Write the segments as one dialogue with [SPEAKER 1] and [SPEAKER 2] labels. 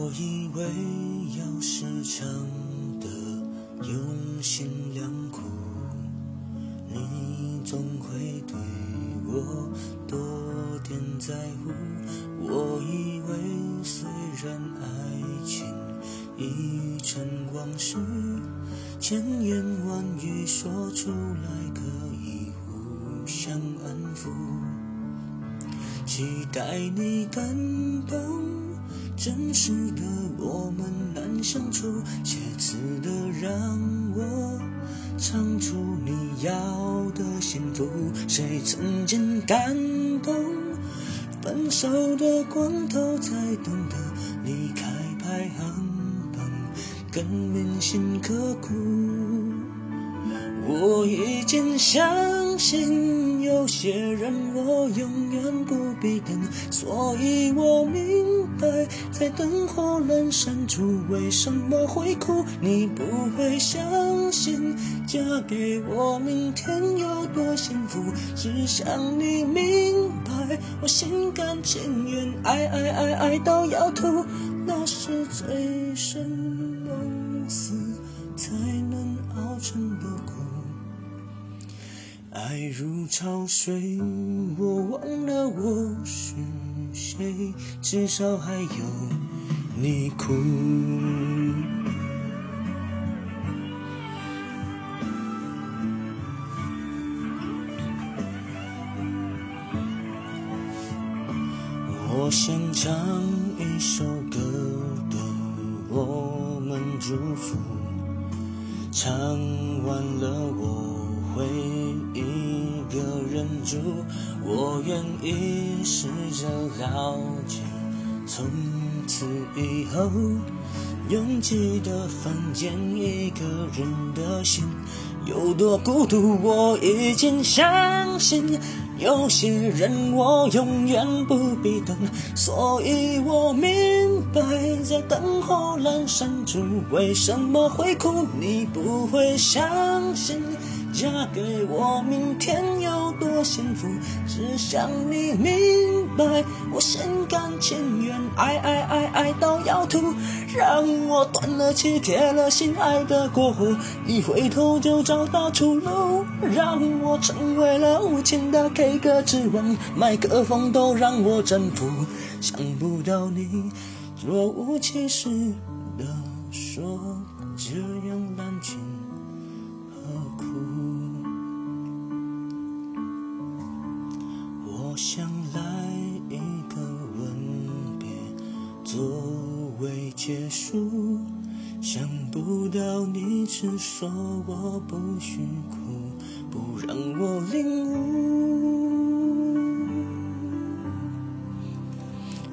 [SPEAKER 1] 我以为要时常的用心良苦，你总会对我多点在乎。我以为虽然爱情已成往事，千言万语说出来可以互相安抚。期待你感动，真实的我们难相处，写词的让我唱出你要的幸福。谁曾经感动？分手的关头才懂得离开排行榜更铭心刻骨。我已经相信有些人我永远不必等，所以我明白在灯火阑珊处为什么会哭。你不会相信嫁给我明天有多幸福，只想你明白我心甘情愿爱爱爱爱到要吐，那是醉生梦死才能熬成的。爱如潮水，我忘了我是谁，至少还有你哭。我想唱一首歌的我们祝福，唱完了我会一个人住，我愿意试着了解，从此以后拥挤的房间，一个人的心有多孤独，我已经相信。有些人我永远不必等，所以我明白在灯火阑珊处为什么会哭。你不会相信，嫁给我明天有多幸福，只想你明白，我心甘情愿爱爱爱爱到要吐，让我断了气，铁了心，爱的过火，一回头就找到出路，让我成为了无情的 K。歌之王，麦克风都让我征服。想不到你若无其事地说这样滥情想来一个吻别作为结束。想不到你只说我不许哭，不让我领悟。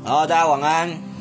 [SPEAKER 1] 好，大家晚安。